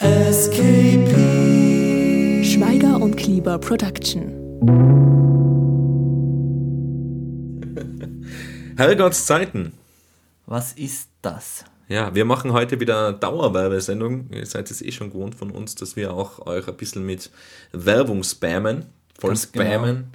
SKP. Schweiger und Klieber Production. Herrgotts Zeiten. Was ist das? Ja, wir machen heute wieder Dauerwerbesendung. Ihr seid es eh schon gewohnt von uns, dass wir auch euch ein bisschen mit Werbung spammen. Voll Ganz genau. spammen.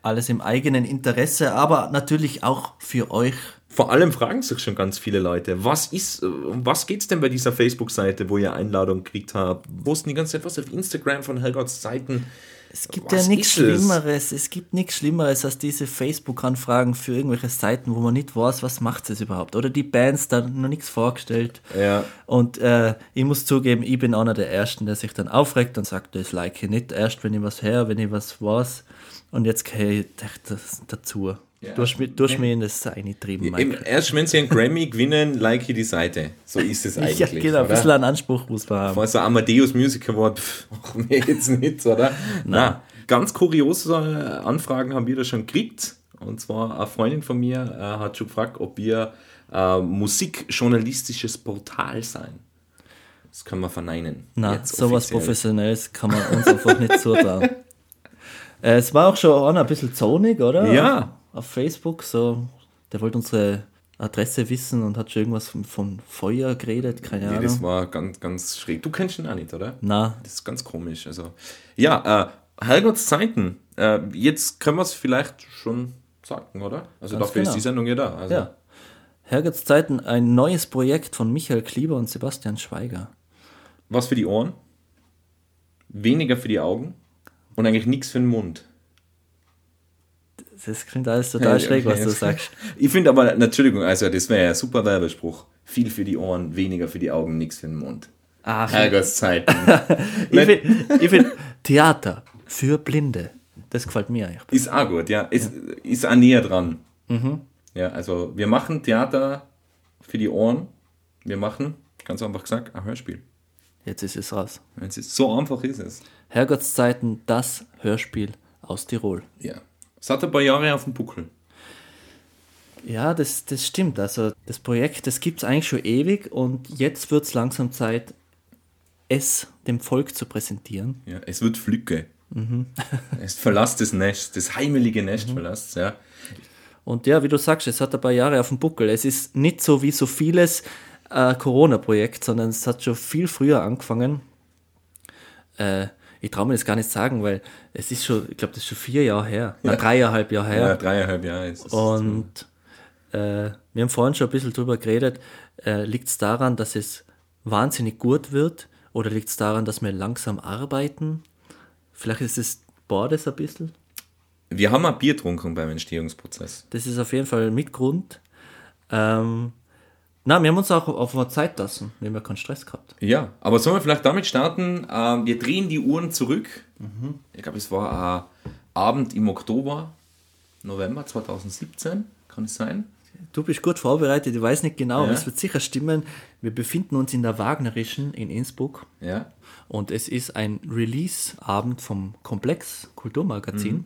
Alles im eigenen Interesse, aber natürlich auch für euch. Vor allem fragen sich schon ganz viele Leute, was ist, um was geht's denn bei dieser Facebook-Seite, wo ihr Einladung gekriegt habt? Posten die ganze Zeit was auf Instagram von Herrgotts Zeiten. Es gibt Was ja nichts es? Schlimmeres. Es gibt nichts Schlimmeres als diese Facebook-Anfragen für irgendwelche Seiten, wo man nicht weiß, was macht es überhaupt. Oder die Bands da noch nichts vorgestellt. Ja. Und äh, ich muss zugeben, ich bin einer der Ersten, der sich dann aufregt und sagt, das like ich nicht. Erst wenn ich was höre, wenn ich was weiß. Und jetzt gehe ich das dazu. Ja. Du hast mich, du hast in das eingetrieben, Eben, Mike. erst wenn sie einen Grammy gewinnen, like ich die Seite. So ist es eigentlich. Ja, genau, ein bisschen einen Anspruch muss man haben. Vor so Amadeus Music Award, pff, jetzt nicht, oder? Na, ganz kuriose äh, Anfragen haben wir da schon gekriegt. Und zwar eine Freundin von mir äh, hat schon gefragt, ob wir äh, musikjournalistisches Portal sein. Das können wir verneinen. Na, Jetzt sowas. Professionelles kann man uns einfach nicht zutrauen. Äh, es war auch schon ein bisschen zonig, oder? Ja. Auf Facebook, so, der wollte unsere Adresse wissen und hat schon irgendwas von, von Feuer geredet, keine Nee, Ahnung. das war ganz, ganz schräg. Du kennst ihn auch nicht, oder? Na, Das ist ganz komisch. Also, ja, äh, Herrgotts Zeiten. Äh, jetzt können wir es vielleicht schon sagen, oder? Also Ganz dafür genau. ist die Sendung ja da. Also, ja. Herrgotts Zeiten, ein neues Projekt von Michael Klieber und Sebastian Schweiger. Was für die Ohren, weniger für die Augen und eigentlich nichts für den Mund. Das klingt alles total Ja, schräg, was okay. du sagst. Ich finde aber, Entschuldigung, also das wäre ja ein super Werbespruch. Viel für die Ohren, weniger für die Augen, nichts für den Mund. Ach, Herrgotts Zeiten. ich finde find, Theater für Blinde. Das gefällt mir eigentlich. ist auch gut, ja. Ist, ist auch näher dran. Ja, also wir machen Theater für die Ohren. Wir machen, ganz einfach gesagt, ein Hörspiel. Jetzt ist es raus. Es ist, so einfach ist es. Herrgotts Zeiten, das Hörspiel aus Tirol. Ja. Es hat ein paar Jahre auf dem Buckel. Ja, das, das stimmt. Also das Projekt, das gibt es eigentlich schon ewig und jetzt wird es langsam Zeit, es dem Volk zu präsentieren. Ja, es wird Flücke. Es verlässt das Nest, das heimelige Nest verlässt, ja. Und ja, wie du sagst, es hat ein paar Jahre auf dem Buckel. Es ist nicht so wie so vieles äh, Corona-Projekt, sondern es hat schon viel früher angefangen. Äh, ich traue mir das gar nicht sagen, weil es ist schon, ich glaube, das ist schon vier Jahre her, ja. dreieinhalb Jahre her. Ja, dreieinhalb Jahre ist es. Und äh, wir haben vorhin schon ein bisschen drüber geredet. Äh, liegt es daran, dass es wahnsinnig gut wird? Oder liegt es daran, dass wir langsam arbeiten? Vielleicht ist es beides ein bisschen. Wir haben ein Bier getrunken beim Entstehungsprozess. Das ist auf jeden Fall mit Grund. Ähm, na, wir haben uns auch auf eine Zeit lassen. Wir haben ja keinen Stress gehabt. Ja, aber sollen wir vielleicht damit starten? Ähm, wir drehen die Uhren zurück. Ich glaube, es war ein Abend im Oktober, November 2017, kann es sein? Du bist gut vorbereitet, ich weiß nicht genau, Ja. es wird sicher stimmen. Wir befinden uns in der Wagnerischen in Innsbruck. Ja. Und es ist ein Release-Abend vom Komplex Kulturmagazin.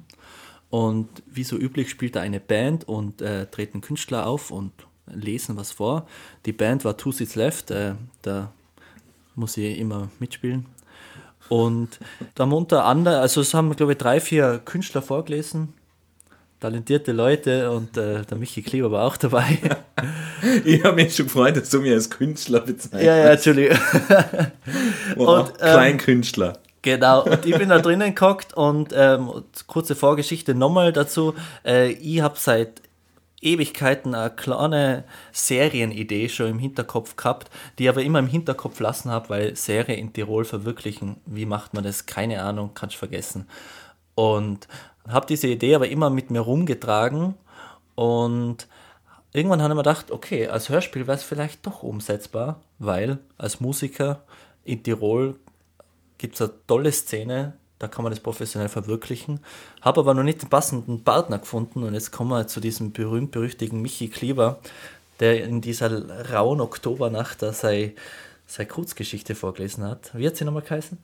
Und wie so üblich spielt da eine Band und äh, treten Künstler auf und lesen was vor. Die Band war Two Seats Left, äh, da muss ich immer mitspielen. Und da haben unter anderem, also es haben, glaube ich, drei, vier Künstler vorgelesen, talentierte Leute und äh, der Michi Kleber war auch dabei. Ich habe mich schon gefreut, dass du mich als Künstler bezeichnest. ja, ja, Entschuldigung. Wow, und, ähm, Kleinkünstler. Genau, und ich bin da drinnen gehockt und ähm, kurze Vorgeschichte nochmal dazu. Äh, ich habe seit Ewigkeiten eine kleine Serienidee schon im Hinterkopf gehabt, die aber immer im Hinterkopf lassen habe, weil Serie in Tirol verwirklichen, wie macht man das? Keine Ahnung, kannst vergessen. Und habe diese Idee aber immer mit mir rumgetragen und irgendwann habe ich mir gedacht, okay, als Hörspiel wäre es vielleicht doch umsetzbar, weil als Musiker in Tirol gibt es eine tolle Szene, da kann man das professionell verwirklichen. Habe aber noch nicht den passenden Partner gefunden und jetzt kommen wir zu diesem berühmt-berüchtigen Michi Kleber, der in dieser rauen Oktobernacht da seine, seine Kurzgeschichte vorgelesen hat. Wie hat sie nochmal geheißen?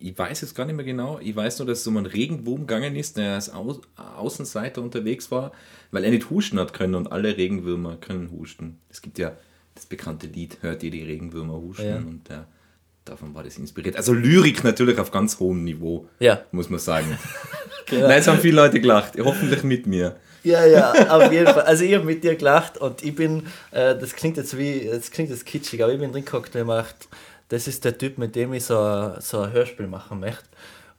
Ich weiß jetzt gar nicht mehr genau. Ich weiß nur, dass es um einen Regenwurm gegangen ist, der als Au Außenseiter unterwegs war, weil er nicht husten hat können und alle Regenwürmer können husten. Es gibt ja das bekannte Lied, hört ihr die Regenwürmer husten Ja. und der davon war das inspiriert. Also Lyrik natürlich auf ganz hohem Niveau, Ja. muss man sagen. Nein, es haben viele Leute gelacht, hoffentlich mit mir. Ja, ja, auf jeden Fall. Also ich habe mit dir gelacht und ich bin, äh, das klingt jetzt wie, das klingt jetzt kitschig, aber ich bin drin gehockt und gemacht, das ist der Typ, mit dem ich so, ein- so ein Hörspiel machen möchte.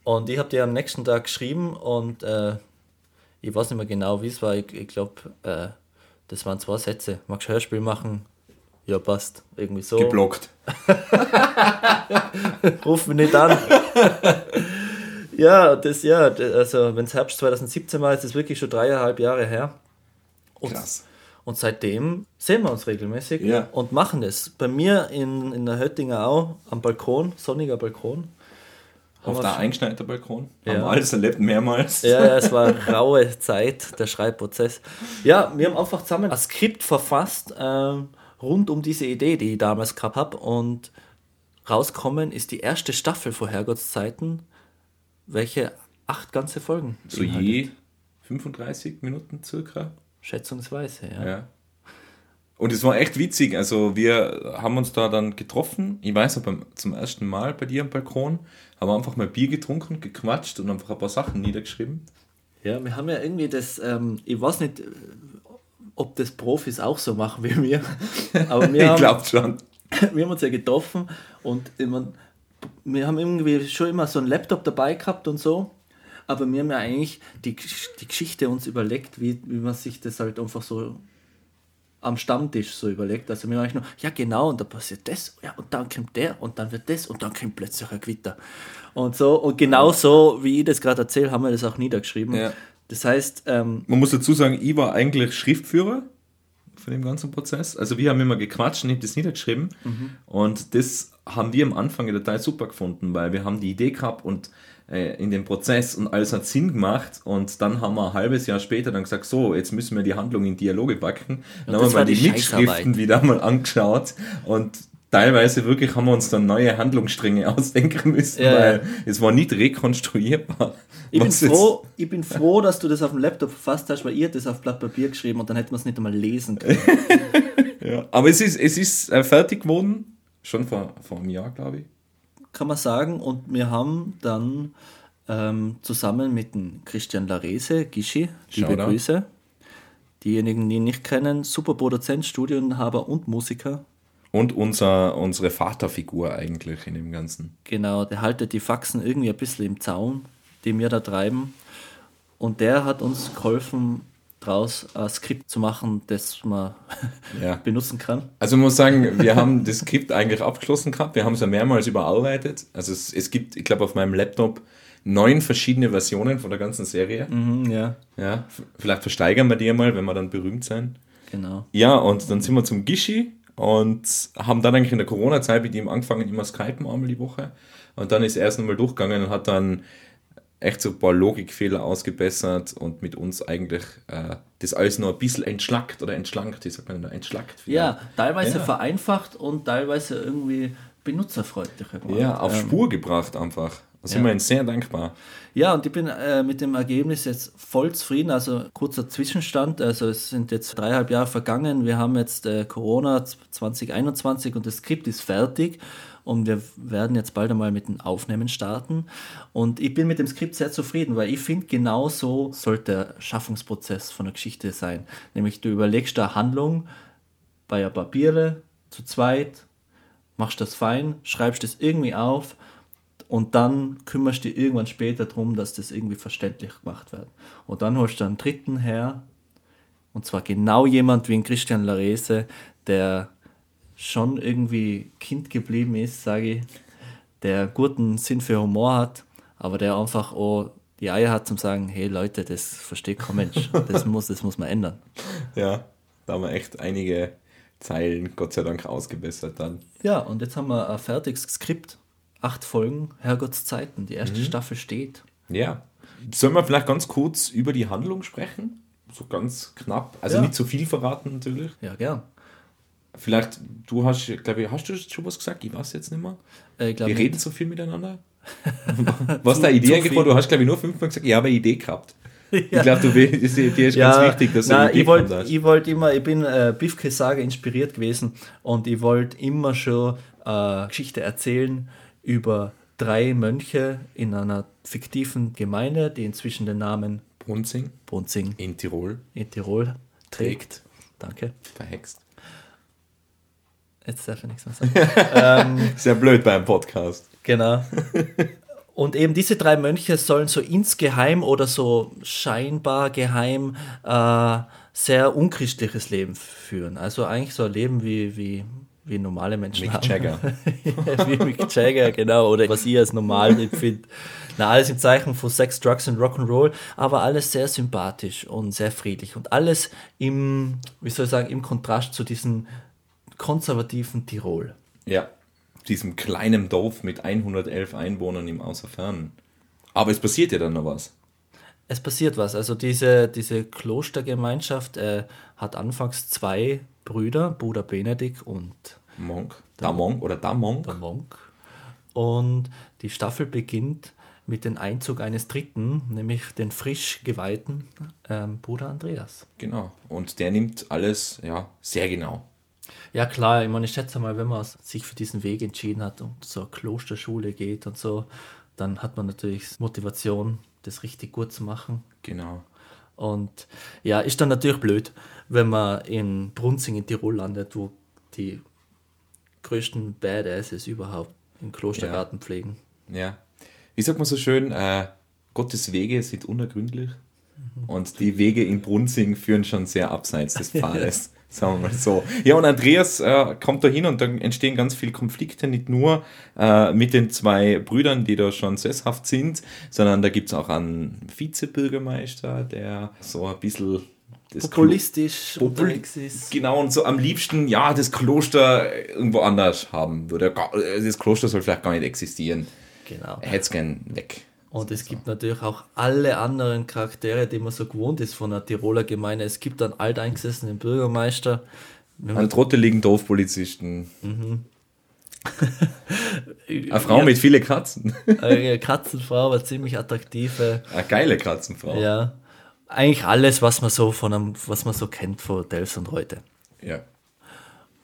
Und ich habe dir am nächsten Tag geschrieben und äh, ich weiß nicht mehr genau, wie es war. Ich, ich glaube, äh, das waren zwei Sätze. Magst du Hörspiel machen? Ja, passt. Irgendwie so. Geblockt. Ruf mich nicht an. ja, das, ja, also wenn es Herbst 2017 war, ist das wirklich schon dreieinhalb Jahre her. Und, Krass. und seitdem sehen wir uns regelmäßig Ja. und machen das. Bei mir in, in der Höttinger Au am Balkon, sonniger Balkon. Auf der eingeschneiter Balkon. Ja. Haben wir alles erlebt, mehrmals. Ja, ja, es war eine raue Zeit, der Schreibprozess. Ja, wir haben einfach zusammen ein Skript verfasst ähm, rund um diese Idee, die ich damals gehabt habe. Und rauskommen ist die erste Staffel vor Herrgottszeiten, welche acht ganze Folgen So beinhaltet. je 35 Minuten circa. Schätzungsweise, ja. Ja. Und es war echt witzig. Also wir haben uns da dann getroffen. Ich weiß noch, beim, zum ersten Mal bei dir am Balkon haben einfach mal Bier getrunken, gequatscht und einfach ein paar Sachen niedergeschrieben. Ja, wir haben ja irgendwie das, ähm, ich weiß nicht, ob das Profis auch so machen wie wir, aber wir ich haben, glaube schon. wir haben uns ja getroffen und ich mein, wir haben irgendwie schon immer so einen Laptop dabei gehabt und so, aber wir haben ja eigentlich die, die Geschichte uns überlegt, wie, wie man sich das halt einfach so am Stammtisch so überlegt. Also wir haben eigentlich nur, ja genau, und da passiert das, ja, und dann kommt der, und dann wird das, und dann kommt plötzlich ein Gewitter. Und so, und genau so, wie ich das gerade erzähle, haben wir das auch niedergeschrieben. Ja. Das heißt, ähm, Man muss dazu sagen, ich war eigentlich Schriftführer von dem ganzen Prozess. Also wir haben immer gequatscht und ich habe das niedergeschrieben. Und das haben wir am Anfang total super gefunden, weil wir haben die Idee gehabt und äh, in dem Prozess und alles hat Sinn gemacht. Und dann haben wir ein halbes Jahr später dann gesagt, so, jetzt müssen wir die Handlung in Dialoge packen. Dann haben wir mal die, die Mitschriften wieder mal angeschaut und Teilweise wirklich haben wir uns dann neue Handlungsstränge ausdenken müssen, Ja, weil ja. es war nicht rekonstruierbar. ich bin, froh, ich bin froh, dass du das auf dem Laptop verfasst hast, weil ihr das auf Blatt Papier geschrieben und dann hätten wir es nicht einmal lesen können. Ja. Aber es ist, es ist äh, fertig geworden, schon vor, vor einem Jahr, glaube ich. kann man sagen. Und wir haben dann ähm, zusammen mit dem Christian Larese, Gischi, liebe. Grüße. Diejenigen, die ihn nicht kennen, super Produzent, Studioinhaber und Musiker. Und unser, unsere Vaterfigur eigentlich in dem Ganzen. Genau, der haltet die Faxen irgendwie ein bisschen im Zaun, die wir da treiben. Und der hat uns geholfen, daraus ein Skript zu machen, das man Ja. benutzen kann. Also man muss sagen, wir haben das Skript eigentlich abgeschlossen gehabt. Wir haben es ja mehrmals überarbeitet. Also es, es gibt, ich glaube, auf meinem Laptop neun verschiedene Versionen von der ganzen Serie. Mhm, ja, Ja, vielleicht versteigern wir die mal, wenn wir dann berühmt sein. genau. Ja, und dann sind wir zum Gischi und haben dann eigentlich in der Corona-Zeit mit ihm angefangen, immer Skypen einmal die Woche. Und dann ist er erst einmal durchgegangen und hat dann echt so ein paar Logikfehler ausgebessert und mit uns eigentlich äh, das alles noch ein bisschen entschlackt oder entschlankt, wie sagt man denn da, entschlackt. Ja, teilweise Ja. vereinfacht und teilweise irgendwie benutzerfreundlicher gemacht. Ja, auf Ähm, Spur gebracht einfach. Da sind ja. wir ihnen sehr dankbar. Ja, und ich bin äh, mit dem Ergebnis jetzt voll zufrieden. Also kurzer Zwischenstand. Also es sind jetzt dreieinhalb Jahre vergangen. Wir haben jetzt äh, Corona 2021 und das Skript ist fertig. Und wir werden jetzt bald einmal mit dem Aufnehmen starten. Und ich bin mit dem Skript sehr zufrieden, weil ich finde, genau so sollte der Schaffungsprozess von der Geschichte sein. Nämlich du überlegst da Handlung bei der Papiere zu zweit, machst das fein, schreibst das irgendwie auf und dann kümmerst du dich irgendwann später darum, dass das irgendwie verständlich gemacht wird. Und dann holst du einen dritten her, und zwar genau jemand wie ein Christian Larese, der schon irgendwie Kind geblieben ist, sage ich, der guten Sinn für Humor hat, aber der einfach auch die Eier hat zum sagen, hey Leute, das versteht kein Mensch, das muss, das muss man ändern. Ja, da haben wir echt einige Zeilen, Gott sei Dank, ausgebessert dann. Ja, und jetzt haben wir ein fertiges Skript, acht Folgen, Herrgottszeiten, die erste Staffel steht. Ja. Sollen wir vielleicht ganz kurz über die Handlung sprechen? So ganz knapp. Also Ja. nicht zu viel verraten natürlich. Ja, gern. Vielleicht, du hast, glaube ich, hast du schon was gesagt? Ich weiß jetzt nicht mehr. Äh, Wir nicht. reden so viel miteinander. Was da Idee viel. Du hast, glaube ich, nur fünfmal gesagt, ich habe eine Idee gehabt. Ich glaube, du willst, dir ist ganz wichtig, dass du nein, ich wollte ich immer, ich bin äh, Beefke Saga inspiriert gewesen und ich wollte immer schon äh, Geschichte erzählen über drei Mönche in einer fiktiven Gemeinde, die inzwischen den Namen Brunzing Brunzing in Tirol in Tirol trägt. Trägt. Danke. verhext. Jetzt darf ich nichts mehr sagen. Sehr blöd beim Podcast. Genau. Und eben diese drei Mönche sollen so insgeheim oder so scheinbar geheim äh, sehr unchristliches Leben führen. Also eigentlich so ein Leben wie, wie, wie normale Menschen Mick haben. Jagger. wie Mick Jagger, genau. Oder was ich als normal empfinde. Na, alles im Zeichen von Sex, Drugs und Rock'n'Roll, aber alles sehr sympathisch und sehr friedlich. Und alles im, wie soll ich sagen, im Kontrast zu diesem konservativen Tirol. Ja, diesem kleinen Dorf mit 111 Einwohnern im Außerfernen. Aber es passiert ja dann noch was. Es passiert was. Also diese, diese Klostergemeinschaft äh, hat anfangs zwei Brüder, Bruder Benedikt und Monk. Da Monk oder da Monk. der Monk. Und die Staffel beginnt mit dem Einzug eines Dritten, nämlich den frisch geweihten ähm, Bruder Andreas. Genau. Und der nimmt alles, ja, sehr genau. Ja klar, ich meine, ich schätze mal, wenn man sich für diesen Weg entschieden hat und zur Klosterschule geht und so, dann hat man natürlich Motivation, das richtig gut zu machen. Genau. Und ja, ist dann natürlich blöd, wenn man in Brunzing in Tirol landet, wo die größten Badasses überhaupt im Klostergarten pflegen. Ja. Wie sagt man so schön, äh, Gottes Wege sind unergründlich. Und die Wege in Brunzing führen schon sehr abseits des Pfades. Sagen wir mal so. Ja, und Andreas äh, kommt da hin und dann entstehen ganz viele Konflikte, nicht nur äh, mit den zwei Brüdern, die da schon sesshaft sind, sondern da gibt es auch einen Vizebürgermeister, der so ein bisschen Populistisch Popul- unterwegs ist. Genau, und so am liebsten, ja, das Kloster irgendwo anders haben würde. Das Kloster soll vielleicht gar nicht existieren. Genau. Er hätte es gern weg. Und es gibt natürlich auch alle anderen Charaktere, die man so gewohnt ist von einer Tiroler Gemeinde. Es gibt einen alteingesessenen Bürgermeister. Einen trotteligen Dorfpolizisten. Mhm. Eine Frau Ja. mit vielen Katzen. eine Katzenfrau, aber ziemlich attraktive. Eine geile Katzenfrau. Ja. Eigentlich alles, was man so von einem, was man so kennt von Delfs und heute. ja.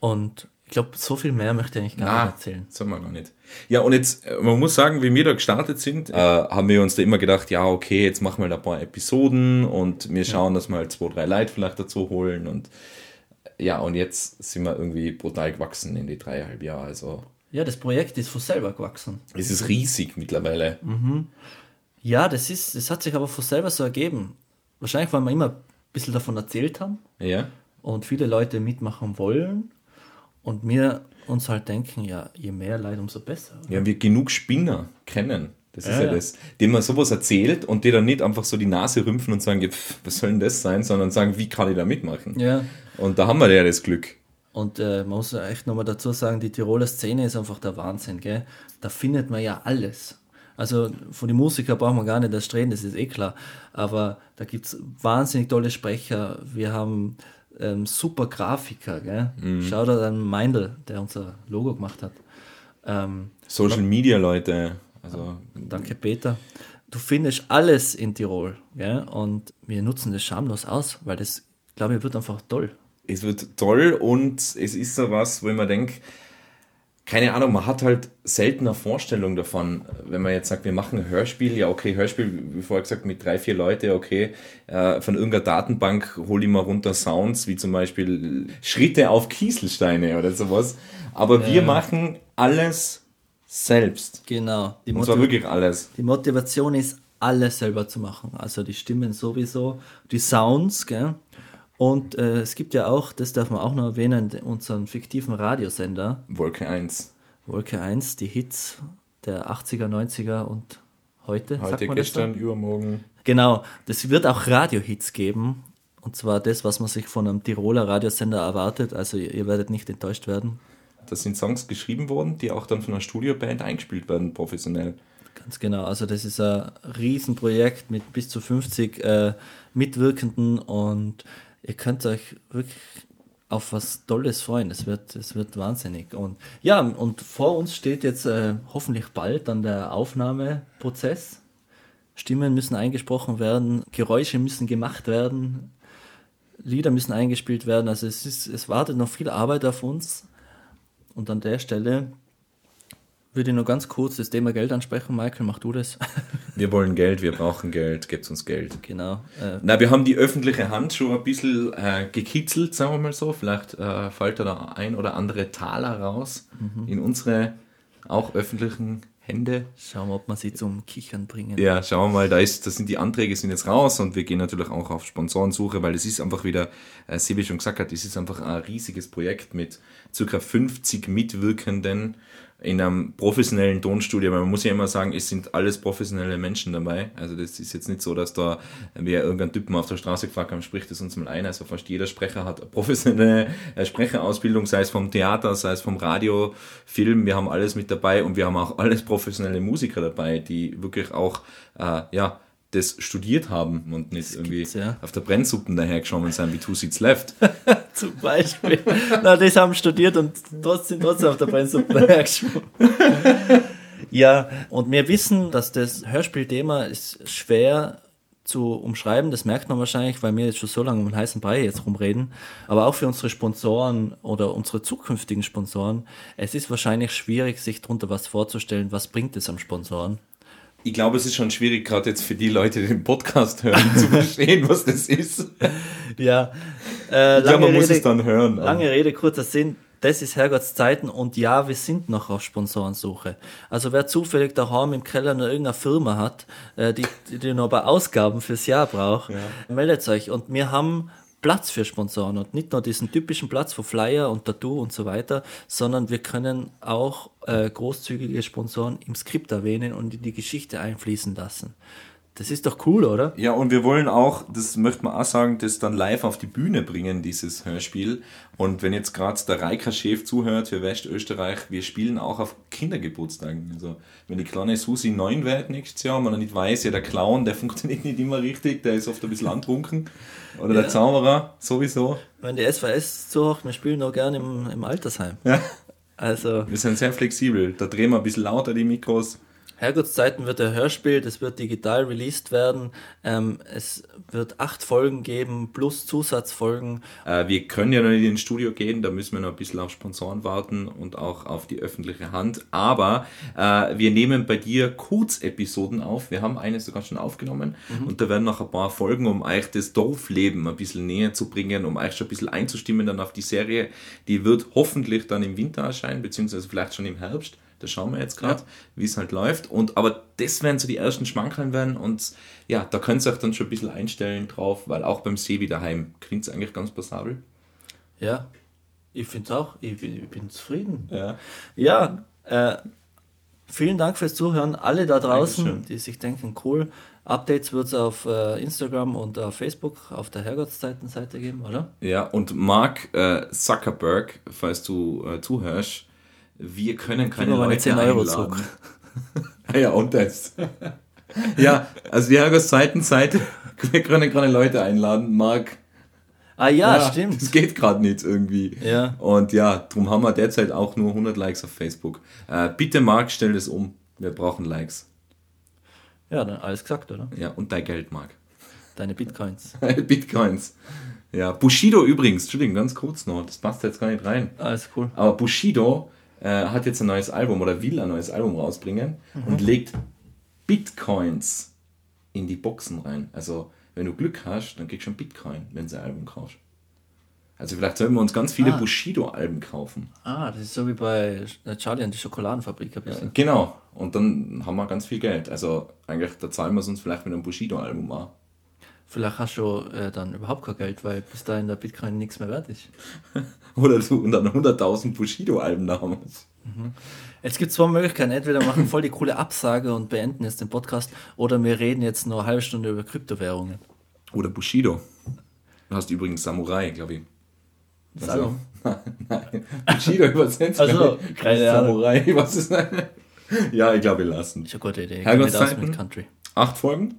Und ich glaube, so viel mehr möchte ich eigentlich gar Na, nicht erzählen. sagen wir gar nicht. Ja, und jetzt, äh, man muss sagen, wie wir da gestartet sind, äh, haben wir uns da immer gedacht, ja, okay, jetzt machen wir da ein paar Episoden und wir schauen, dass wir halt zwei, drei Leute vielleicht dazu holen und ja, und jetzt sind wir irgendwie brutal gewachsen in die dreieinhalb Jahre. Also Ja, das Projekt ist von selber gewachsen. es ist riesig mittlerweile. Ja, das ist, das hat sich aber von selber so ergeben. Wahrscheinlich, weil wir immer ein bisschen davon erzählt haben Ja. und viele Leute mitmachen wollen und wir uns halt denken, ja, je mehr Leute, umso besser. Ja, wir genug Spinner kennen. Das ist Ja, ja, ja. das, denen man sowas erzählt und die dann nicht einfach so die Nase rümpfen und sagen, ja, pff, was soll denn das sein, sondern sagen, wie kann ich da mitmachen? Ja. Und da haben wir ja das Glück. Und äh, man muss ja echt nochmal dazu sagen, die Tiroler Szene ist einfach der Wahnsinn, gell? Da findet man ja alles. Also von den Musikern brauchen wir gar nicht das reden, das ist eh klar. Aber da gibt es wahnsinnig tolle Sprecher. Wir haben ähm, super Grafiker, gell? Shoutout an Meindl, der unser Logo gemacht hat. Ähm, Social Media Leute, also danke Peter. Du findest alles in Tirol, gell? Und wir nutzen das schamlos aus, weil das, glaube ich, wird einfach toll. es wird toll und es ist so was, wo ich mir denke, keine Ahnung, man hat halt selten eine Vorstellung davon, wenn man jetzt sagt, wir machen ein Hörspiel, ja okay, Hörspiel, wie vorher gesagt, mit drei, vier Leute, okay, äh, von irgendeiner Datenbank hole ich mal runter Sounds, wie zum Beispiel Schritte auf Kieselsteine oder sowas, aber wir machen alles selbst. Genau. Die Und zwar wirklich alles. Die Motivation ist, alles selber zu machen. Also die Stimmen sowieso, die Sounds, gell? Und äh, es gibt ja auch, das darf man auch noch erwähnen, unseren fiktiven Radiosender, Wolke 1. Wolke 1, die Hits der 80er, 90er und heute. Heute, gestern, übermorgen. Genau, das wird auch Radiohits geben. Und zwar das, was man sich von einem Tiroler Radiosender erwartet. Also ihr, ihr werdet nicht enttäuscht werden. Das sind Songs geschrieben worden, die auch dann von einer Studioband eingespielt werden, professionell. Ganz genau. Also das ist ein Riesenprojekt mit bis zu 50 äh, Mitwirkenden und ihr könnt euch wirklich auf was Tolles freuen. Es wird, es wird wahnsinnig. Und ja, und vor uns steht jetzt äh, hoffentlich bald dann der Aufnahmeprozess. Stimmen müssen eingesprochen werden, Geräusche müssen gemacht werden, Lieder müssen eingespielt werden. Also es ist, es wartet noch viel Arbeit auf uns. Und an der Stelle würde ich nur ganz kurz das Thema Geld ansprechen. Michael, mach du das. Wir wollen Geld, wir brauchen Geld, gebt uns Geld. genau. Äh, Na, wir haben die öffentliche Hand schon ein bisschen äh, gekitzelt, sagen wir mal so. Vielleicht äh, fällt da ein oder andere Taler raus in unsere auch öffentlichen Hände. schauen wir, ob wir sie zum Kichern bringen. Ja, schauen wir mal, da, ist, das sind die Anträge sind jetzt raus und wir gehen natürlich auch auf Sponsorensuche, weil es ist einfach wieder, äh, Sebi schon gesagt hat, es ist einfach ein riesiges Projekt mit circa 50 Mitwirkenden in einem professionellen Tonstudio, weil man muss ja immer sagen, es sind alles professionelle Menschen dabei. Also das ist jetzt nicht so, dass da wir irgendeinen Typen auf der Straße gefragt haben, spricht es uns mal ein. Also fast jeder Sprecher hat eine professionelle äh, Sprecherausbildung, sei es vom Theater, sei es vom Radio, Film. Wir haben alles mit dabei und wir haben auch alles professionelle Musiker dabei, die wirklich auch äh, ja das studiert haben und nicht irgendwie gibt's, ja. auf der Brennsuppen dahergeschwommen sein wie Two Seats Left. Zum Beispiel. Na, das haben studiert und trotzdem, trotzdem auf der Brennsuppe dahergeschwommen. Ja, und wir wissen, dass das Hörspielthema ist schwer zu umschreiben. Das merkt man wahrscheinlich, weil wir jetzt schon so lange um den heißen Brei jetzt rumreden. Aber auch für unsere Sponsoren oder unsere zukünftigen Sponsoren, es ist wahrscheinlich schwierig, sich darunter was vorzustellen. Was bringt es am Sponsoren? Ich glaube, es ist schon schwierig, gerade jetzt für die Leute, die den Podcast hören, zu verstehen, was das ist. Ja, äh, glaube, man muss es dann hören. Lange Rede, kurzer Sinn. Das ist Herrgotts Zeiten und ja, wir sind noch auf Sponsorensuche. Also wer zufällig daheim im Keller noch irgendeine Firma hat, äh, die, die noch bei Ausgaben fürs Jahr braucht, meldet euch. Und wir haben Platz für Sponsoren und nicht nur diesen typischen Platz für Flyer und Tattoo und so weiter, sondern wir können auch äh, großzügige Sponsoren im Skript erwähnen und in die Geschichte einfließen lassen. Das ist doch cool, oder? Ja, und wir wollen auch, das möchte man auch sagen, das dann live auf die Bühne bringen, dieses Hörspiel. Und wenn jetzt gerade der Reika Chef zuhört für Westösterreich, wir spielen auch auf Kindergeburtstagen. Also wenn die kleine Susi neun wird nächstes Jahr, man nicht weiß, ja der Clown, der funktioniert nicht immer richtig, der ist oft ein bisschen antrunken. Oder der Zauberer, sowieso. Wenn die SVS zuhört, wir spielen auch gerne im, im Altersheim. Ja. Also, Wir sind sehr flexibel. Da drehen wir ein bisschen lauter die Mikros. Herrgottszeiten wird ein Hörspiel, das wird digital released werden. Ähm, es wird acht Folgen geben, plus Zusatzfolgen. Äh, wir können ja noch nicht ins Studio gehen, da müssen wir noch ein bisschen auf Sponsoren warten und auch auf die öffentliche Hand. Aber äh, wir nehmen bei dir Kurzepisoden auf. Wir haben eine sogar schon aufgenommen und da werden noch ein paar Folgen, um euch das Dorfleben ein bisschen näher zu bringen, um euch schon ein bisschen einzustimmen dann auf die Serie. Die wird hoffentlich dann im Winter erscheinen, beziehungsweise vielleicht schon im Herbst. Da schauen wir jetzt gerade, wie es halt läuft. Und aber das werden so die ersten Schmankeln werden und ja, da könnt ihr euch dann schon ein bisschen einstellen drauf, weil auch beim Sebi daheim klingt es eigentlich ganz passabel. Ja, ich finde es auch. Ich bin, ich bin zufrieden. Ja. Ja, äh, vielen Dank fürs Zuhören. Alle da draußen, Dankeschön. die sich denken, cool. Updates wird es auf äh, Instagram und auf Facebook auf der Herrgottszeiten-Seite geben, oder? Ja, und Mark äh, Zuckerberg, falls du äh, zuhörst, wir können keine meine Leute 10 Euro einladen. ja, und das. ja, also die Herrgottszeiten-Seite, wir können keine Leute einladen. Mark, Ah ja, stimmt. Das geht gerade nicht irgendwie. Ja. Und ja, darum haben wir derzeit auch nur 100 Likes auf Facebook. Äh, bitte, Marc, stell das um. Wir brauchen Likes. Ja, dann alles gesagt, oder? Ja, und dein Geld, Marc. Deine Bitcoins. Bitcoins. Ja, Bushido übrigens, Entschuldigung, ganz kurz noch, das passt jetzt gar nicht rein. Alles cool. Aber Bushido äh, hat jetzt ein neues Album oder will ein neues Album rausbringen und legt Bitcoins in die Boxen rein. Also, wenn du Glück hast, dann kriegst du ein Bitcoin, wenn du ein Album kaufst. Also, vielleicht sollten wir uns ganz viele Ah. Bushido-Alben kaufen. Ah, das ist so wie bei Charlie und die Schokoladenfabrik ein bisschen. Genau. Und dann haben wir ganz viel Geld. Also, eigentlich, da zahlen wir es uns vielleicht mit einem Bushido-Album an. Vielleicht hast du äh, dann überhaupt kein Geld, weil bis dahin der Bitcoin nichts mehr wert ist. Oder du und dann 100.000 Bushido-Alben da haben. Jetzt gibt es zwei Möglichkeiten. Entweder wir machen voll die coole Absage und beenden jetzt den Podcast oder wir reden jetzt nur eine halbe Stunde über Kryptowährungen. Oder Bushido. Du hast übrigens Samurai, glaube ich. Das. Nein, Bushido übersetzt. Ach so, glaube ich. keine Ahnung. Samurai, was ist das? Ja, ich glaube, wir lassen. Ist eine gute Idee. Ich Herrgottszeiten. mit Country. Acht Folgen,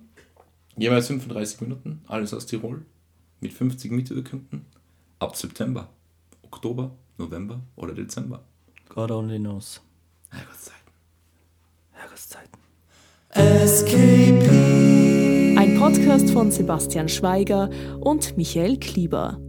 jeweils 35 Minuten, alles aus Tirol, mit 50 Mitwirkenden, ab September, Oktober, November oder Dezember. God only knows. Herrgottszeiten. Herrgottszeiten. Ein Podcast von Sebastian Schweiger und Michael Klieber.